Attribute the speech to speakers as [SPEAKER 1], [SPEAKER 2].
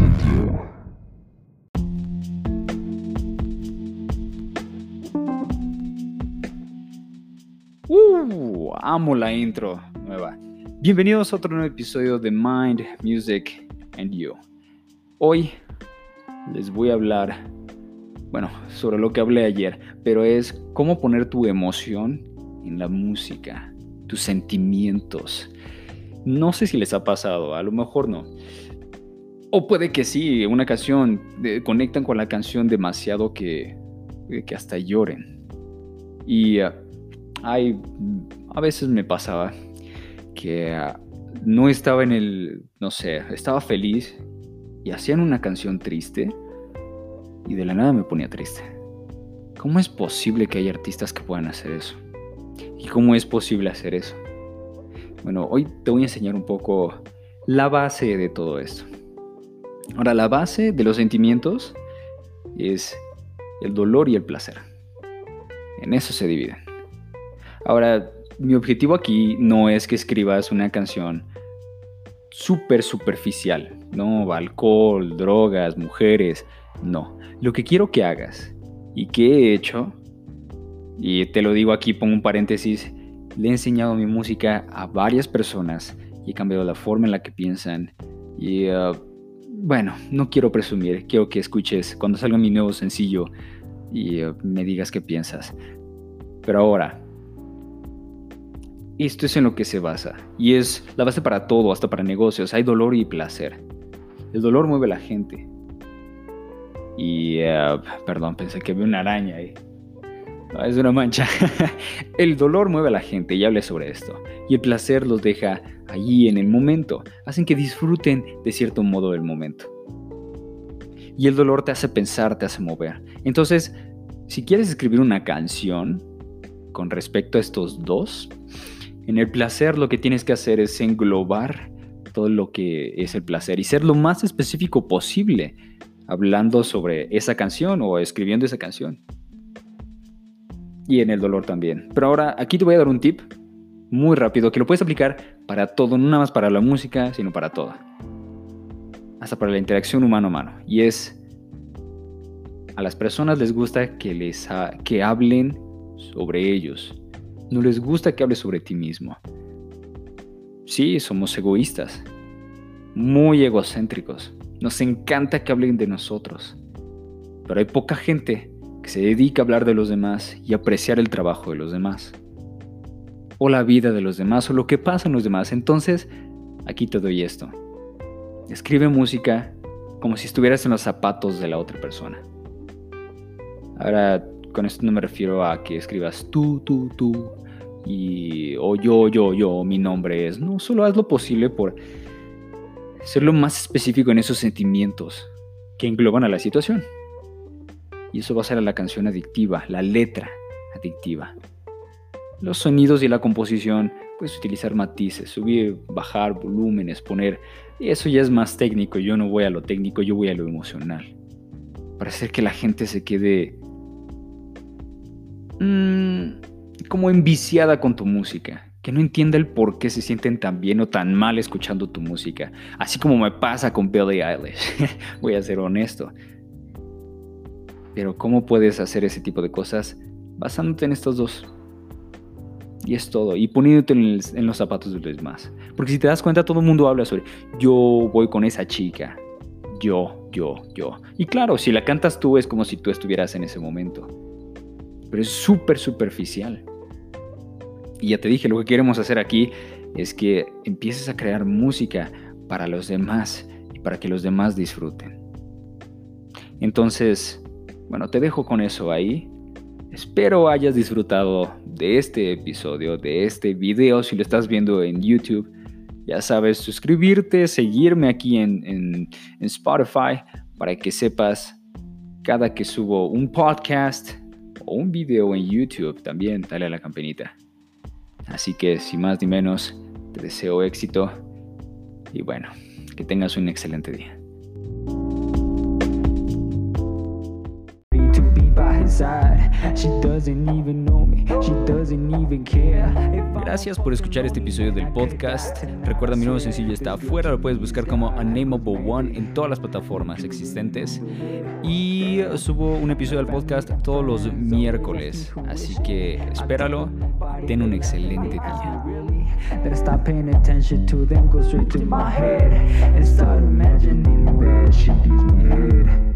[SPEAKER 1] Radio. Uh, amo la intro nueva. Bienvenidos a otro nuevo episodio de Mind, Music and You. Hoy les voy a hablar, bueno, sobre lo que hablé ayer, pero es cómo poner tu emoción en la música, tus sentimientos. No sé si les ha pasado, a lo mejor no, o puede que sí, una canción, conectan con la canción demasiado que, que hasta lloren. Y hay, a veces me pasaba que uh, no estaba en el, no sé, estaba feliz y hacían una canción triste y de la nada me ponía triste. ¿Cómo es posible que haya artistas que puedan hacer eso? ¿Y cómo es posible hacer eso? Bueno, hoy te voy a enseñar un poco la base de todo esto. Ahora, la base de los sentimientos es el dolor y el placer. En eso se dividen. Ahora, mi objetivo aquí no es que escribas una canción súper superficial, no alcohol, drogas, mujeres, no. Lo que quiero que hagas y que he hecho, y te lo digo aquí, pongo un paréntesis, le he enseñado mi música a varias personas y he cambiado la forma en la que piensan y uh, bueno, no quiero presumir, quiero que escuches cuando salga mi nuevo sencillo y eh, me digas qué piensas. Pero ahora, esto es en lo que se basa y es la base para todo, hasta para negocios. Hay dolor y placer. El dolor mueve a la gente. Y, eh, perdón, pensé que había una araña ahí. Es una mancha. el dolor mueve a la gente y hablé sobre esto. Y el placer los deja allí en el momento, hacen que disfruten de cierto modo el momento. Y el dolor te hace pensar, te hace mover. Entonces, si quieres escribir una canción con respecto a estos dos, en el placer lo que tienes que hacer es englobar todo lo que es el placer y ser lo más específico posible hablando sobre esa canción o escribiendo esa canción. Y en el dolor también. Pero ahora aquí te voy a dar un tip muy rápido que lo puedes aplicar para todo, no nada más para la música, sino para todo. Hasta para la interacción humano a mano. Y es, a las personas les gusta que, les que hablen sobre ellos. No les gusta que hables sobre ti mismo. Sí, somos egoístas, muy egocéntricos. Nos encanta que hablen de nosotros. Pero hay poca gente que se dedica a hablar de los demás y apreciar el trabajo de los demás o la vida de los demás o lo que pasa en los demás. Entonces, aquí te doy esto. Escribe música como si estuvieras en los zapatos de la otra persona. Ahora, con esto no me refiero a que escribas tú, tú, tú, y, o yo, yo, yo, mi nombre es. No, solo haz lo posible por ser lo más específico en esos sentimientos que engloban a la situación. Y eso va a ser a la canción adictiva, la letra adictiva los sonidos y la composición, puedes utilizar matices, subir, bajar volúmenes, poner. Eso ya es más técnico, yo no voy a lo técnico, yo voy a lo emocional. Para hacer que la gente se quede mm, como enviciada con tu música, que no entienda el por qué se sienten tan bien o tan mal escuchando tu música, así como me pasa con Billie Eilish. voy a ser honesto. Pero ¿cómo puedes hacer ese tipo de cosas basándote en estos dos? Y es todo. Y poniéndote en, los zapatos de los demás. Porque si te das cuenta, todo el mundo habla sobre yo voy con esa chica. Yo, yo, yo. Y claro, si la cantas tú es como si tú estuvieras en ese momento. Pero es súper superficial. Y ya te dije, lo que queremos hacer aquí es que empieces a crear música para los demás y para que los demás disfruten. Entonces, bueno, te dejo con eso ahí. Espero hayas disfrutado de este episodio, de este video, si lo estás viendo en YouTube. Ya sabes, suscribirte, seguirme aquí en, Spotify para que sepas cada que subo un podcast o un video en YouTube, también dale a la campanita. Así que sin más ni menos, te deseo éxito y bueno, que tengas un excelente día. Gracias por escuchar este episodio del podcast. Recuerda, mi nuevo sencillo está afuera, lo puedes buscar como Unnameable One en todas las plataformas existentes. Y subo un episodio del podcast todos los miércoles, así que espéralo. Ten un excelente día. That I stop paying attention to them, go straight to my head and start imagining that shit gives me head.